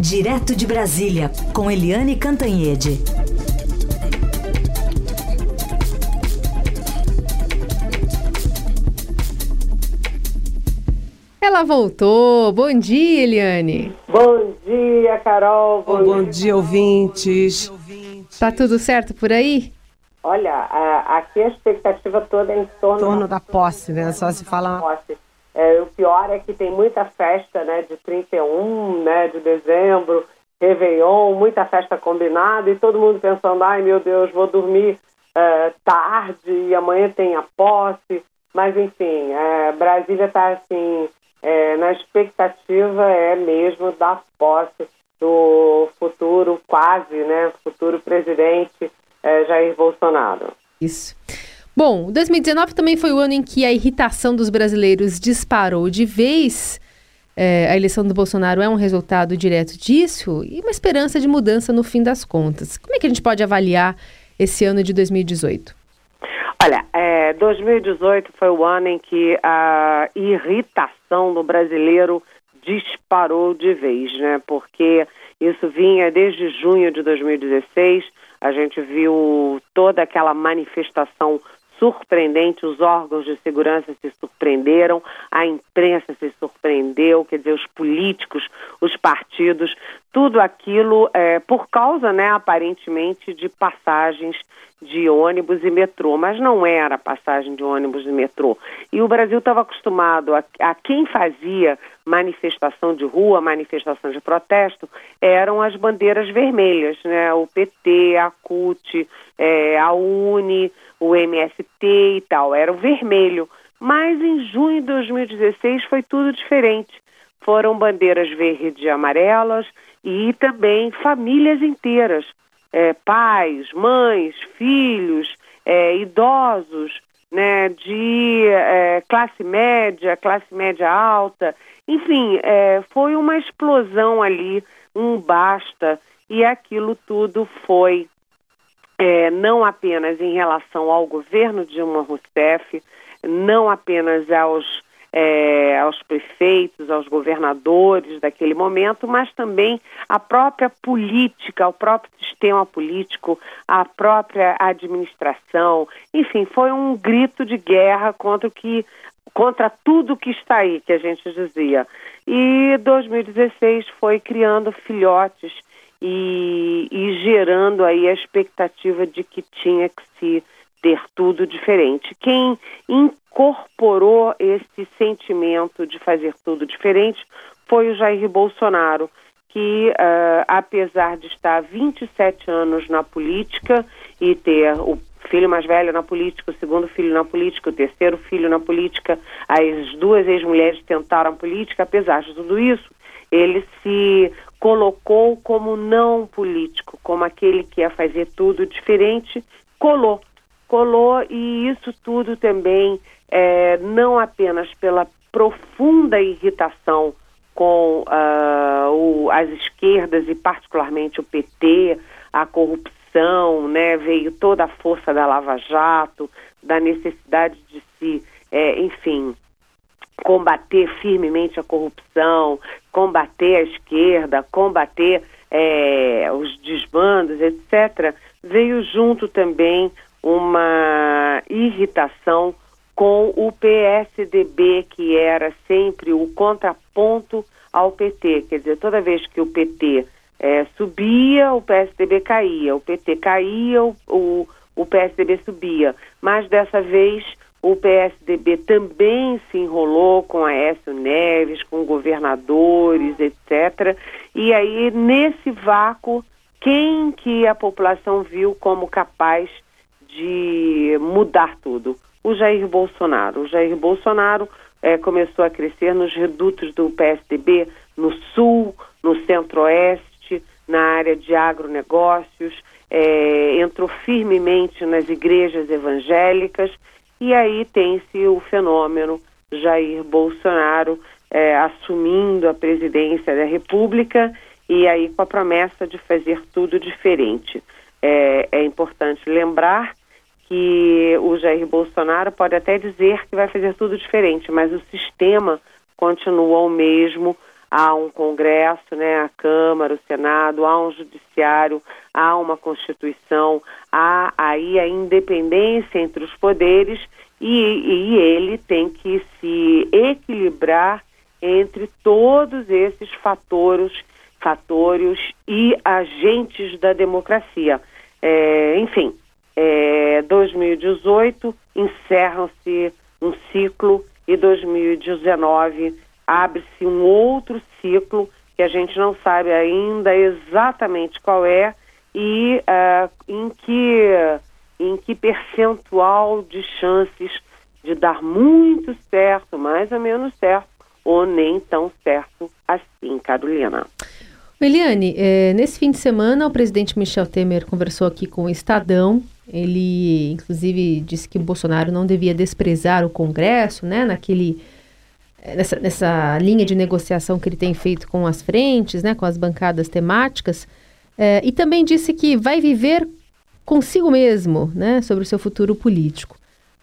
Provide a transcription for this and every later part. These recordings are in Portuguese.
Direto de Brasília, com Eliane Cantanhede. Ela voltou. Bom dia, Eliane. Bom dia, Carol. Bom, Bom dia, ouvintes. Tá tudo certo por aí? Olha, aqui a expectativa toda é em torno, em torno da posse, né? Só se fala. Posse. É, o pior é que tem muita festa, né, de 31, né, de dezembro, Réveillon, muita festa combinada e todo mundo pensando, ai meu Deus, vou dormir é, tarde e amanhã tem a posse. Mas enfim, é, Brasília está assim, é, na expectativa é mesmo da posse do futuro, quase, né, futuro presidente é, Jair Bolsonaro. Isso. Bom, 2019 também foi o ano em que a irritação dos brasileiros disparou de vez. É, a eleição do Bolsonaro é um resultado direto disso e uma esperança de mudança no fim das contas. Como é que a gente pode avaliar esse ano de 2018? Olha, é, 2018 foi o ano em que a irritação do brasileiro disparou de vez, né? Porque isso vinha desde junho de 2016. A gente viu toda aquela manifestação surpreendente, os órgãos de segurança se surpreenderam, a imprensa se surpreendeu, quer dizer, os políticos, os partidos, tudo aquilo é, por causa, né, aparentemente, de passagens de ônibus e metrô, mas não era passagem de ônibus e metrô. E o Brasil estava acostumado a, a, quem fazia manifestação de rua, manifestação de protesto, eram as bandeiras vermelhas, né? O PT, a CUT, é, a UNE, o MST e tal, era o vermelho. Mas em junho de 2016 foi tudo diferente. Foram bandeiras verdes e amarelas e também famílias inteiras. É, pais, mães, filhos, é, idosos, né, de é, classe média, classe média alta, enfim, é, foi uma explosão ali, um basta, e aquilo tudo foi é, não apenas em relação ao governo Dilma Rousseff, não apenas aos é, aos prefeitos, aos governadores daquele momento, mas também à própria política, ao próprio sistema político, à própria administração. Enfim, foi um grito de guerra contra o que contra tudo que está aí, que a gente dizia. E 2016 foi criando filhotes e, e gerando aí a expectativa de que tinha que se ter tudo diferente. Quem incorporou esse sentimento de fazer tudo diferente foi o Jair Bolsonaro, que, uh, apesar de estar 27 anos na política e ter o filho mais velho na política, o segundo filho na política, o terceiro filho na política, as duas ex-mulheres tentaram a política, apesar de tudo isso, ele se colocou como não político, como aquele que ia fazer tudo diferente, colou colou e isso tudo também é, não apenas pela profunda irritação com uh, o, as esquerdas e particularmente o PT, a corrupção, né, veio toda a força da Lava Jato, da necessidade de se, é, enfim, combater firmemente a corrupção, combater a esquerda, combater é, os desbandos, etc., veio junto também uma irritação com o PSDB, que era sempre o contraponto ao PT. Quer dizer, toda vez que o PT é, subia, o PSDB caía, o PT caía, o, o, o PSDB subia. Mas dessa vez o PSDB também se enrolou com Aécio Neves, com governadores, etc. E aí, nesse vácuo, quem que a população viu como capaz de mudar tudo. O Jair Bolsonaro. O Jair Bolsonaro é, começou a crescer nos redutos do PSDB, no Sul, no Centro-Oeste, na área de agronegócios, é, entrou firmemente nas igrejas evangélicas e aí tem-se o fenômeno Jair Bolsonaro é, assumindo a presidência da República e aí com a promessa de fazer tudo diferente. É, é importante lembrar que o Jair Bolsonaro pode até dizer que vai fazer tudo diferente, mas o sistema continua o mesmo, há um Congresso, né, a Câmara, o Senado, há um Judiciário, há uma Constituição, há aí a independência entre os poderes e, e ele tem que se equilibrar entre todos esses fatores, fatores e agentes da democracia. É, enfim, é, 2018 encerra-se um ciclo e 2019 abre-se um outro ciclo que a gente não sabe ainda exatamente qual é e uh, em que em que percentual de chances de dar muito certo, mais ou menos certo, ou nem tão certo assim, Carolina. Eliane, é, nesse fim de semana o presidente Michel Temer conversou aqui com o Estadão. Ele, inclusive, disse que o Bolsonaro não devia desprezar o Congresso, né? Naquele, é, nessa, nessa linha de negociação que ele tem feito com as frentes, né? Com as bancadas temáticas. É, e também disse que vai viver consigo mesmo, né? Sobre o seu futuro político.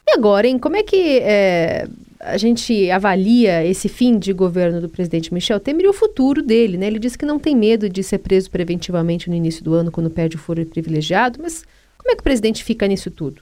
E agora, hein? Como é que é, a gente avalia esse fim de governo do presidente Michel Temer e o futuro dele, né? Ele disse que não tem medo de ser preso preventivamente no início do ano quando perde o foro privilegiado, mas como é que o presidente fica nisso tudo?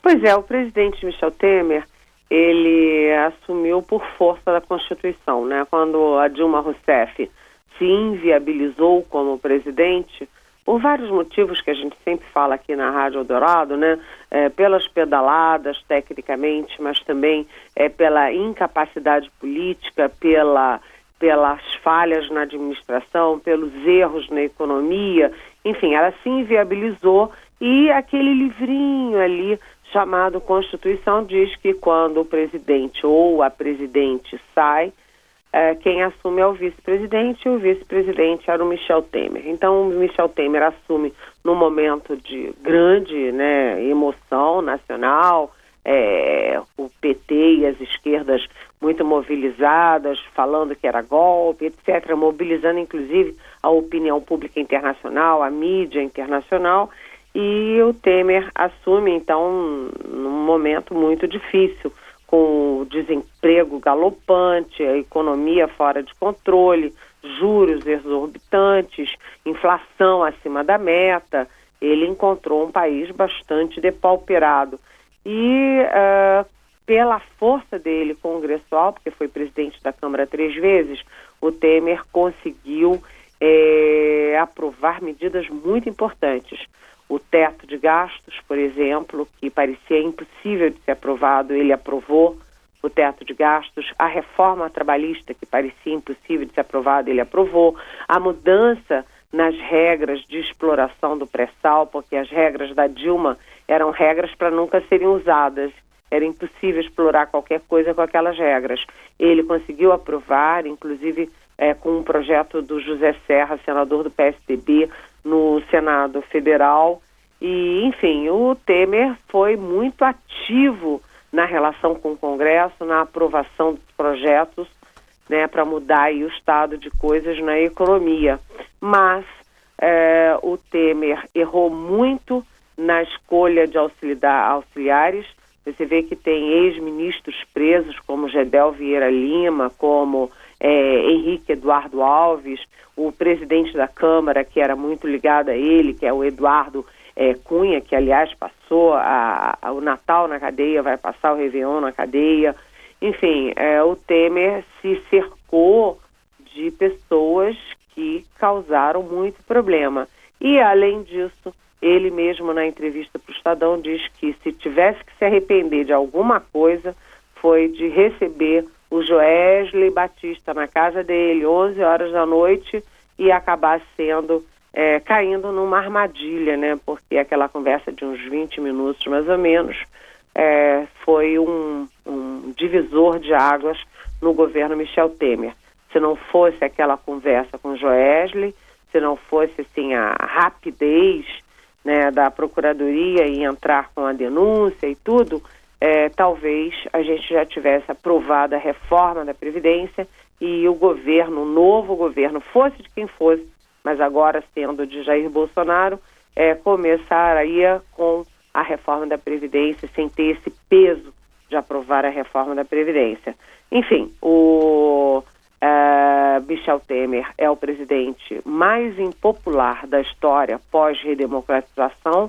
Pois é, o presidente Michel Temer, ele assumiu por força da Constituição, né? Quando a Dilma Rousseff se inviabilizou como presidente, por vários motivos que a gente sempre fala aqui na Rádio Eldorado, né? É, pelas pedaladas, tecnicamente, mas também é, pela incapacidade política, pela, pelas falhas na administração, pelos erros na economia, enfim, ela se inviabilizou e aquele livrinho ali chamado Constituição diz que quando o presidente ou a presidente sai, é, quem assume é o vice-presidente e o vice-presidente era o Michel Temer. Então, o Michel Temer assume no momento de grande né, emoção nacional, é, o PT e as esquerdas muito mobilizadas, falando que era golpe, etc., mobilizando inclusive a opinião pública internacional, a mídia internacional, e o Temer assume, então, num momento muito difícil com o desemprego galopante, a economia fora de controle, juros exorbitantes, inflação acima da meta, ele encontrou um país bastante depauperado. E uh, pela força dele congressual, porque foi presidente da Câmara três vezes, o Temer conseguiu é, aprovar medidas muito importantes o teto de gastos, por exemplo, que parecia impossível de ser aprovado, ele aprovou o teto de gastos, a reforma trabalhista, que parecia impossível de ser aprovada, ele aprovou, a mudança nas regras de exploração do pré-sal, porque as regras da Dilma eram regras para nunca serem usadas. Era impossível explorar qualquer coisa com aquelas regras. Ele conseguiu aprovar, inclusive é, com um projeto do José Serra, senador do PSDB, no Senado Federal. E, enfim, o Temer foi muito ativo na relação com o Congresso, na aprovação dos projetos né, para mudar o estado de coisas na economia. Mas é, o Temer errou muito na escolha de auxiliar, auxiliares. Você vê que tem ex-ministros presos, como Gedel Vieira Lima, como é, Henrique Eduardo Alves, o presidente da Câmara, que era muito ligado a ele, que é o Eduardo é, Cunha, que aliás passou a, a, o Natal na cadeia, vai passar o Réveillon na cadeia. Enfim, é, o Temer se cercou de pessoas que causaram muito problema. E, além disso, ele mesmo na entrevista para o Estadão diz que se tivesse que se arrepender de alguma coisa, foi de receber o Joesley Batista na casa dele, 11 horas da noite, e acabar sendo, é, caindo numa armadilha, né? Porque aquela conversa de uns 20 minutos, mais ou menos, é, foi um, um divisor de águas no governo Michel Temer. Se não fosse aquela conversa com Joesley, se não fosse assim a rapidez né, da procuradoria em entrar com a denúncia e tudo, é, talvez a gente já tivesse aprovado a reforma da Previdência e o governo, o novo governo, fosse de quem fosse, mas agora sendo de Jair Bolsonaro, é, começaria com a reforma da Previdência sem ter esse peso de aprovar a reforma da Previdência. Enfim, o, uh, Michel Temer é o presidente mais impopular da história pós-redemocratização,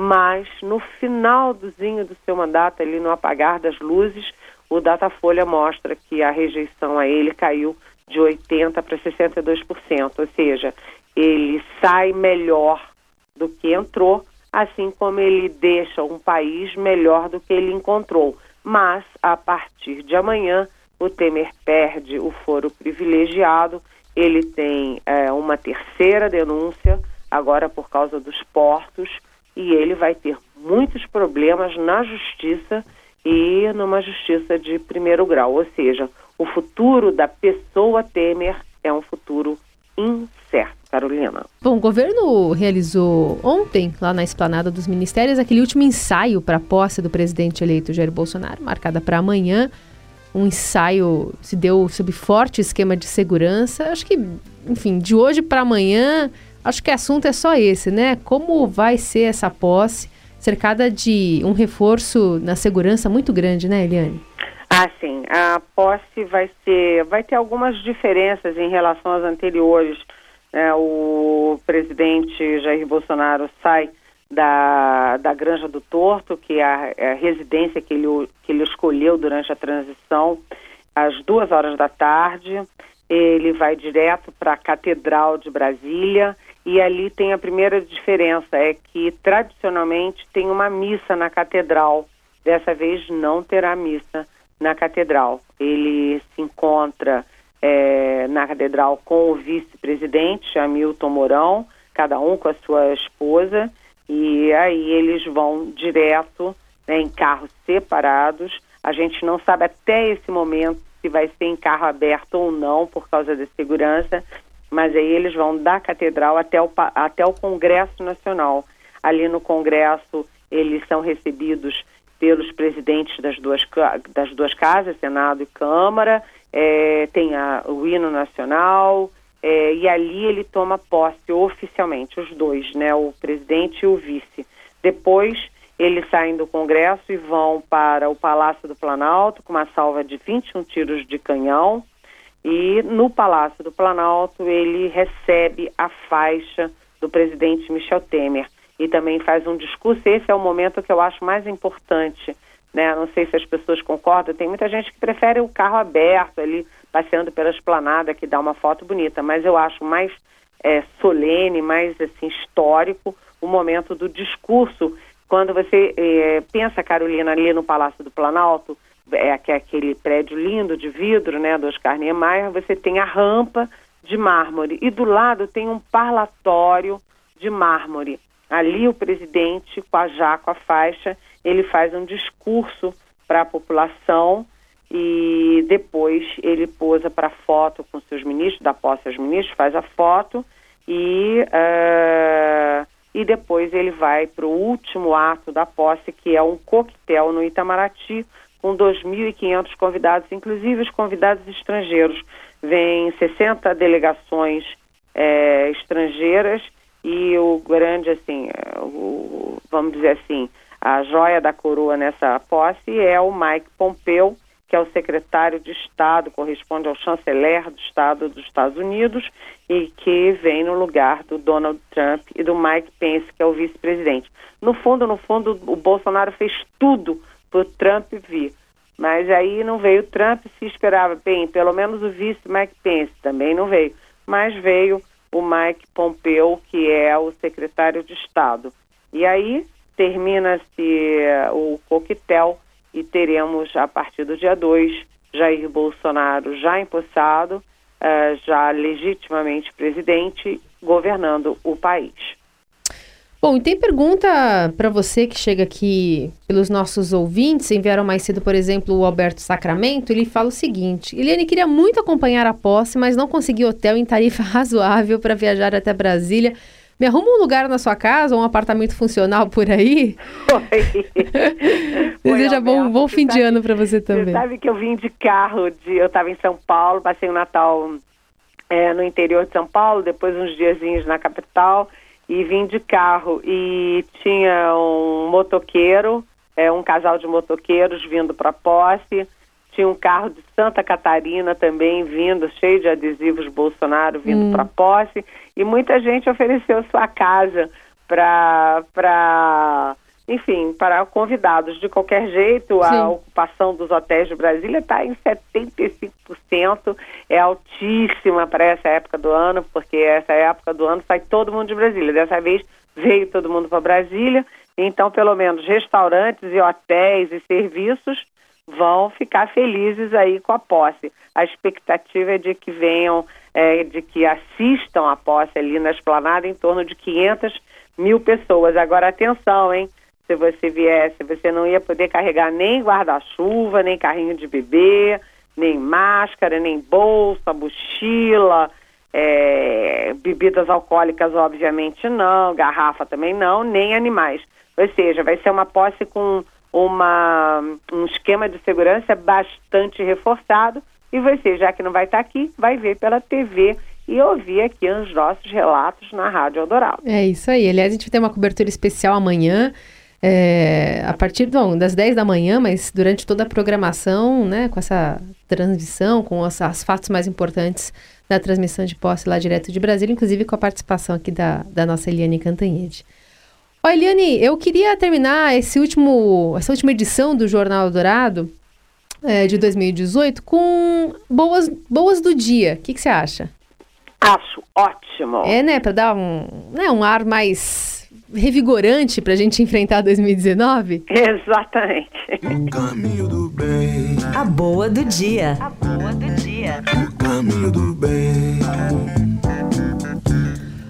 mas no finalzinho do seu mandato, ali no apagar das luzes, o Datafolha mostra que a rejeição a ele caiu de 80% para 62%, ou seja, ele sai melhor do que entrou, assim como ele deixa um país melhor do que ele encontrou. Mas, a partir de amanhã, o Temer perde o foro privilegiado, ele tem é, uma terceira denúncia, agora por causa dos portos, e ele vai ter muitos problemas na justiça e numa justiça de primeiro grau. Ou seja, o futuro da pessoa Temer é um futuro incerto. Carolina. Bom, o governo realizou ontem, lá na esplanada dos ministérios, aquele último ensaio para a posse do presidente eleito Jair Bolsonaro, marcada para amanhã. Um ensaio se deu sob forte esquema de segurança. Acho que, enfim, de hoje para amanhã, acho que o assunto é só esse, né? Como vai ser essa posse, cercada de um reforço na segurança muito grande, né, Eliane? Ah, sim. A posse vai ser, vai ter algumas diferenças em relação às anteriores. É, o presidente Jair Bolsonaro sai da, da Granja do Torto, que é a, é a residência que ele, que ele escolheu durante a transição, às duas horas da tarde. Ele vai direto para a Catedral de Brasília e ali tem a primeira diferença, é que tradicionalmente tem uma missa na Catedral. Dessa vez não terá missa na Catedral. Ele se encontra é, na Catedral com o vice-presidente, Hamilton Mourão, cada um com a sua esposa, e aí eles vão direto né, em carros separados. A gente não sabe até esse momento se vai ser em carro aberto ou não por causa da segurança, mas aí eles vão da catedral até o, até o Congresso Nacional. Ali no Congresso eles são recebidos pelos presidentes das duas, das duas casas, Senado e Câmara, é, tem a, o hino nacional, é, e ali ele toma posse oficialmente, os dois, né, o presidente e o vice. Depois eles saem do Congresso e vão para o Palácio do Planalto com uma salva de 21 tiros de canhão. E no Palácio do Planalto ele recebe a faixa do presidente Michel Temer e também faz um discurso. Esse é o momento que eu acho mais importante. Né? Não sei se as pessoas concordam. Tem muita gente que prefere o carro aberto ali, passeando pela esplanada, que dá uma foto bonita. Mas eu acho mais é, solene, mais assim histórico o momento do discurso. Quando você é, pensa, Carolina, ali no Palácio do Planalto, é, é aquele prédio lindo de vidro, né, do Oscar Niemeyer, você tem a rampa de mármore e do lado tem um parlatório de mármore. Ali o presidente, com a já com a faixa, ele faz um discurso para a população e depois ele posa para foto com seus ministros, dá posse aos ministros, faz a foto e, uh, e depois ele vai para o último ato da posse, que é um coquetel no Itamaraty, com 2.500 convidados, inclusive os convidados estrangeiros. Vêm 60 delegações é, estrangeiras e o grande, assim, é, o, vamos dizer assim, a joia da coroa nessa posse é o Mike Pompeo, que é o secretário de Estado, corresponde ao chanceler do Estado dos Estados Unidos e que vem no lugar do Donald Trump e do Mike Pence, que é o vice-presidente. No fundo, no fundo, o Bolsonaro fez tudo o Trump vir. Mas aí não veio Trump, se esperava, bem, pelo menos o vice Mike Pence também não veio. Mas veio o Mike Pompeo, que é o secretário de Estado. E aí termina-se eh, o coquetel e teremos, a partir do dia 2, Jair Bolsonaro já empossado, uh, já legitimamente presidente, governando o país. Bom, e tem pergunta para você que chega aqui pelos nossos ouvintes. Enviaram mais cedo, por exemplo, o Alberto Sacramento. Ele fala o seguinte: Eliane queria muito acompanhar a posse, mas não conseguiu hotel em tarifa razoável para viajar até Brasília. Me arruma um lugar na sua casa, um apartamento funcional por aí? Oi. Deseja bom, bom fim sabe, de ano para você também. Você sabe que eu vim de carro, de, eu estava em São Paulo, passei o Natal é, no interior de São Paulo, depois uns diazinhos na capital e vim de carro e tinha um motoqueiro, é, um casal de motoqueiros vindo para posse, tinha um carro de Santa Catarina também vindo, cheio de adesivos Bolsonaro vindo Hum. para posse, e muita gente ofereceu sua casa para para enfim, para convidados. De qualquer jeito, Sim. a ocupação dos hotéis de Brasília está em 75%, é altíssima para essa época do ano, porque essa época do ano sai todo mundo de Brasília. Dessa vez veio todo mundo para Brasília, então pelo menos restaurantes e hotéis e serviços vão ficar felizes aí com a posse. A expectativa é de que venham, é, de que assistam a posse ali na esplanada em torno de 500 mil pessoas. Agora atenção, hein? Se você viesse, você não ia poder carregar nem guarda-chuva, nem carrinho de bebê, nem máscara, nem bolsa, mochila, é, bebidas alcoólicas, obviamente não, garrafa também não, nem animais. Ou seja, vai ser uma posse com uma, um esquema de segurança bastante reforçado e você, já que não vai estar aqui, vai ver pela TV e ouvir aqui os nossos relatos na Rádio Eldorado. É isso aí. Aliás, a gente vai ter uma cobertura especial amanhã, é, a partir bom, das 10 da manhã, mas durante toda a programação, né, com essa transmissão, com os as fatos mais importantes da transmissão de posse lá direto de Brasília, inclusive com a participação aqui da, da nossa Eliane Cantanhede. Ó, Eliane, eu queria terminar esse último, essa última edição do Jornal Dourado é, de 2018 com boas, boas do dia. O que, que você acha? Acho ótimo. É, né, para dar um, né, um ar mais revigorante pra gente enfrentar 2019? Exatamente. O caminho do bem, A boa do dia. A boa do dia. o caminho do bem.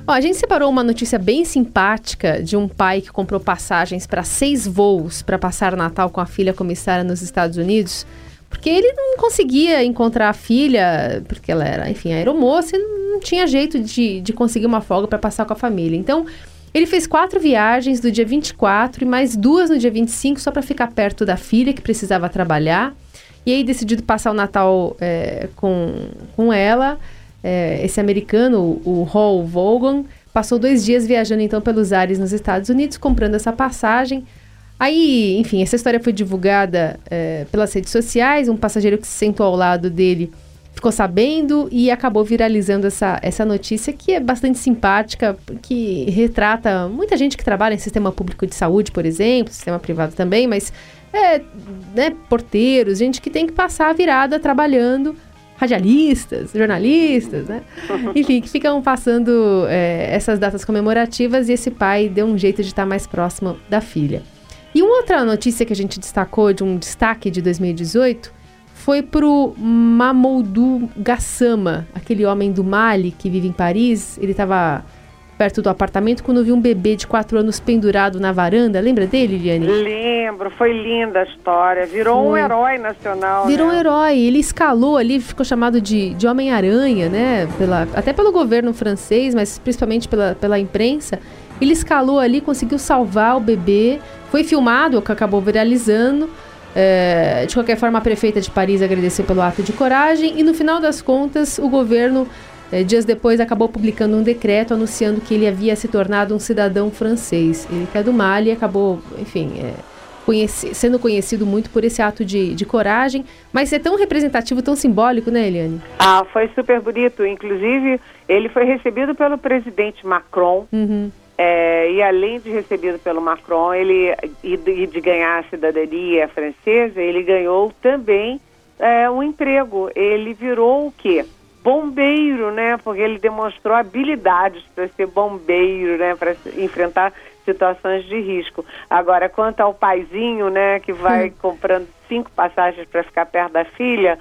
Ó, a gente separou uma notícia bem simpática de um pai que comprou passagens para seis voos para passar o Natal com a filha comissária nos Estados Unidos, porque ele não conseguia encontrar a filha, porque ela era, enfim, aeromoça e não tinha jeito de, de conseguir uma folga para passar com a família. Então, ele fez quatro viagens do dia 24 e mais duas no dia 25 só para ficar perto da filha que precisava trabalhar. E aí decidido passar o Natal é, com, com ela. É, esse americano, o Hall Vaughan, passou dois dias viajando então pelos ares nos Estados Unidos, comprando essa passagem. Aí, enfim, essa história foi divulgada é, pelas redes sociais. Um passageiro que se sentou ao lado dele ficou sabendo e acabou viralizando essa, essa notícia que é bastante simpática, que retrata muita gente que trabalha em sistema público de saúde, por exemplo, sistema privado também, mas é, né, porteiros, gente que tem que passar a virada trabalhando, radialistas, jornalistas, né? Enfim, que ficam passando é, essas datas comemorativas e esse pai deu um jeito de estar mais próximo da filha. E uma outra notícia que a gente destacou de um destaque de 2018 foi pro Mamoudou Gassama, aquele homem do Mali que vive em Paris. Ele estava perto do apartamento quando viu um bebê de 4 anos pendurado na varanda. Lembra dele, Liliane? Lembro, foi linda a história. Virou um Foi. herói nacional. Virou um né? herói. Ele escalou ali, ficou chamado de, de Homem-Aranha, né? Pela, até pelo governo francês, mas principalmente pela, pela imprensa. Ele escalou ali, conseguiu salvar o bebê. Foi filmado, acabou viralizando. É, de qualquer forma, a prefeita de Paris agradeceu pelo ato de coragem. E no final das contas, o governo, é, dias depois, acabou publicando um decreto anunciando que ele havia se tornado um cidadão francês. Ele que é do Mali acabou, enfim. é, conheci- sendo conhecido muito por esse ato de, de coragem, mas é tão representativo, tão simbólico, né, Eliane? Ah, foi super bonito. Inclusive, ele foi recebido pelo presidente Macron. Uhum. É, e além de recebido pelo Macron, ele e de, ganhar a cidadania francesa, ele ganhou também é, um emprego. Ele virou o quê? Bombeiro, né? Porque ele demonstrou habilidades para ser bombeiro, né? Para enfrentar situações de risco. Agora, quanto ao paizinho, né? Que vai comprando cinco passagens para ficar perto da filha,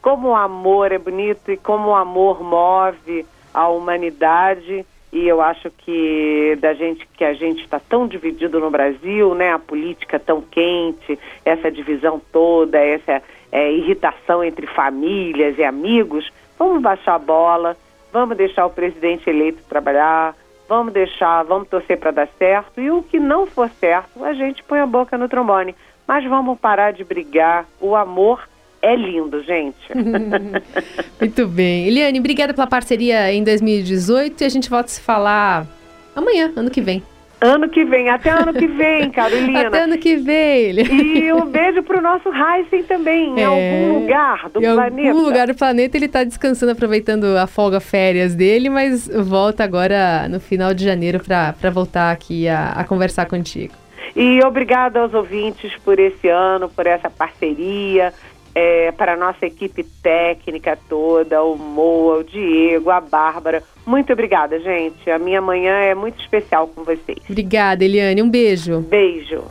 como o amor é bonito e como o amor move a humanidade e eu acho que da gente que a gente está tão dividido no Brasil, né, a política tão quente, essa divisão toda, essa é, irritação entre famílias e amigos, vamos baixar a bola, vamos deixar o presidente eleito trabalhar, vamos deixar, vamos torcer para dar certo e o que não for certo, a gente põe a boca no trombone, mas vamos parar de brigar, o amor é lindo, gente. Muito bem. Eliane, obrigada pela parceria em 2018 e a gente volta a se falar amanhã, ano que vem. Ano que vem, até ano que vem, Carolina. Até ano que vem. E um beijo pro nosso Heisen também, em É, algum lugar do em planeta. algum lugar do planeta ele tá descansando, aproveitando a folga férias dele, mas volta agora no final de janeiro para voltar aqui a, a conversar contigo. E obrigada aos ouvintes por esse ano, por essa parceria, é, para a nossa equipe técnica toda, o Moa, o Diego, a Bárbara. Muito obrigada, gente. A minha manhã é muito especial com vocês. Obrigada, Eliane. Um beijo. Beijo.